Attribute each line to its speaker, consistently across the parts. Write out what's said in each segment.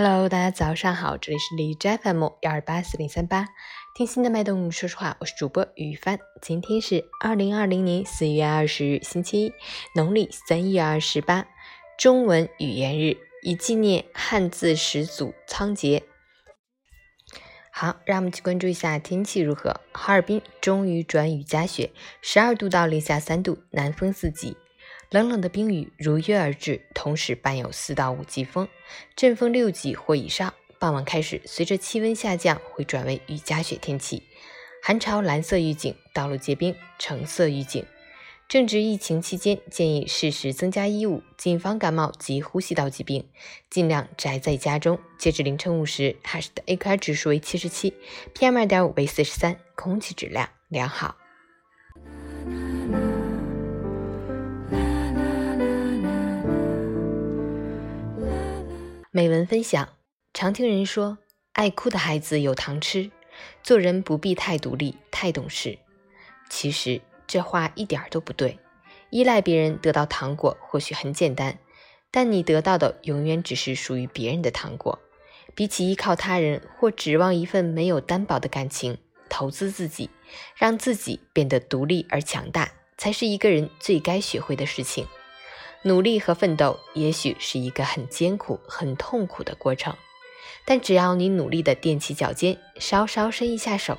Speaker 1: Hello，大家早上好，这里是荔枝 FM 幺二八四零三八，听心的脉动，说实话，我是主播雨帆。今天是二零二零年四月二十日，星期一，农历三月二十八，中文语言日，以纪念汉字始祖仓颉。好，让我们去关注一下天气如何。哈尔滨终于转雨夹雪，十二度到零下三度，南风四级。冷冷的冰雨如约而至，同时伴有四到五级风，阵风六级或以上。傍晚开始，随着气温下降，会转为雨夹雪天气。寒潮蓝色预警，道路结冰橙色预警。正值疫情期间，建议适时增加衣物，谨防感冒及呼吸道疾病，尽量宅在家中。截至凌晨五时，哈市的 AQI 指数为七十七，PM 二点五为四十三，空气质量良好。美文分享：常听人说，爱哭的孩子有糖吃，做人不必太独立、太懂事。其实这话一点都不对。依赖别人得到糖果或许很简单，但你得到的永远只是属于别人的糖果。比起依靠他人或指望一份没有担保的感情，投资自己，让自己变得独立而强大，才是一个人最该学会的事情。努力和奋斗也许是一个很艰苦、很痛苦的过程，但只要你努力的踮起脚尖，稍稍伸一下手，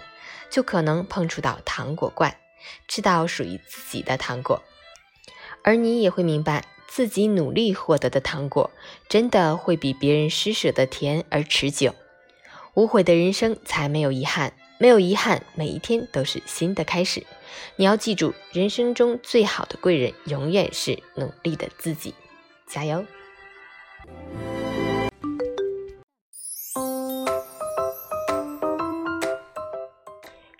Speaker 1: 就可能碰触到糖果罐，吃到属于自己的糖果。而你也会明白，自己努力获得的糖果，真的会比别人施舍的甜而持久。无悔的人生才没有遗憾。没有遗憾，每一天都是新的开始。你要记住，人生中最好的贵人永远是努力的自己。加油！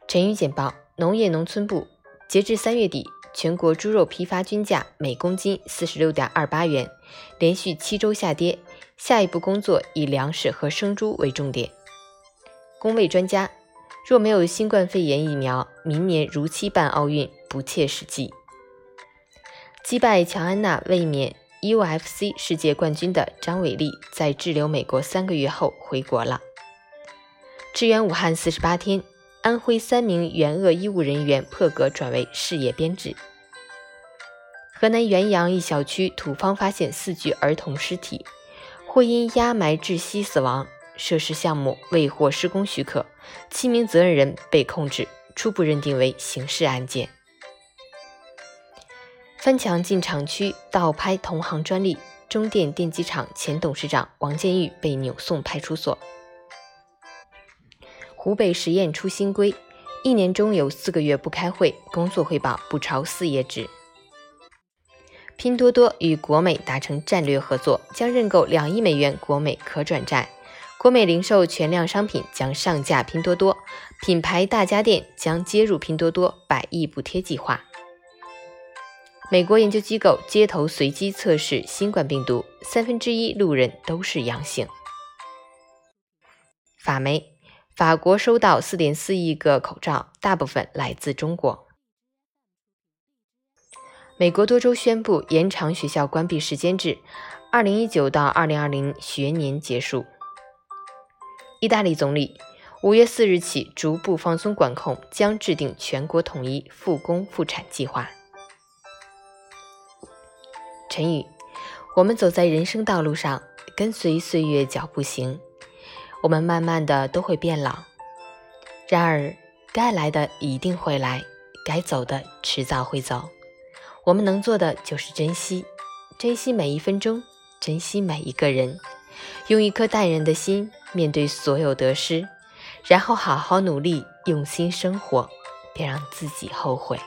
Speaker 1: 成语简报：农业农村部，截至三月底，全国猪肉批发均价每公斤四十六点二八元，连续七周下跌。下一步工作以粮食和生猪为重点。工位专家。若没有新冠肺炎疫苗，明年如期办奥运不切实际。击败乔安娜卫冕 UFC 世界冠军的张伟丽，在滞留美国三个月后回国了。支援武汉四十八天，安徽三名援鄂医务人员破格转为事业编制。河南原阳一小区土方发现四具儿童尸体，或因压埋窒息死亡。涉事项目未获施工许可，七名责任人被控制，初步认定为刑事案件。翻墙进厂区盗拍同行专利，中电电机厂前董事长王建玉被扭送派出所。湖北实验出新规，一年中有四个月不开会，工作汇报不超四页纸。拼多多与国美达成战略合作，将认购两亿美元国美可转债。国美零售全量商品将上架拼多多，品牌大家电将接入拼多多百亿补贴计划。美国研究机构街头随机测试新冠病毒，三分之一路人都是阳性。法媒：法国收到四点四亿个口罩，大部分来自中国。美国多州宣布延长学校关闭时间至二零一九到二零二零学年结束。意大利总理五月四日起逐步放松管控，将制定全国统一复工复产计划。陈宇：我们走在人生道路上，跟随岁月脚步行。我们慢慢的都会变老，然而该来的一定会来，该走的迟早会走。我们能做的就是珍惜，珍惜每一分钟，珍惜每一个人。用一颗淡然的心面对所有得失，然后好好努力，用心生活，别让自己后悔。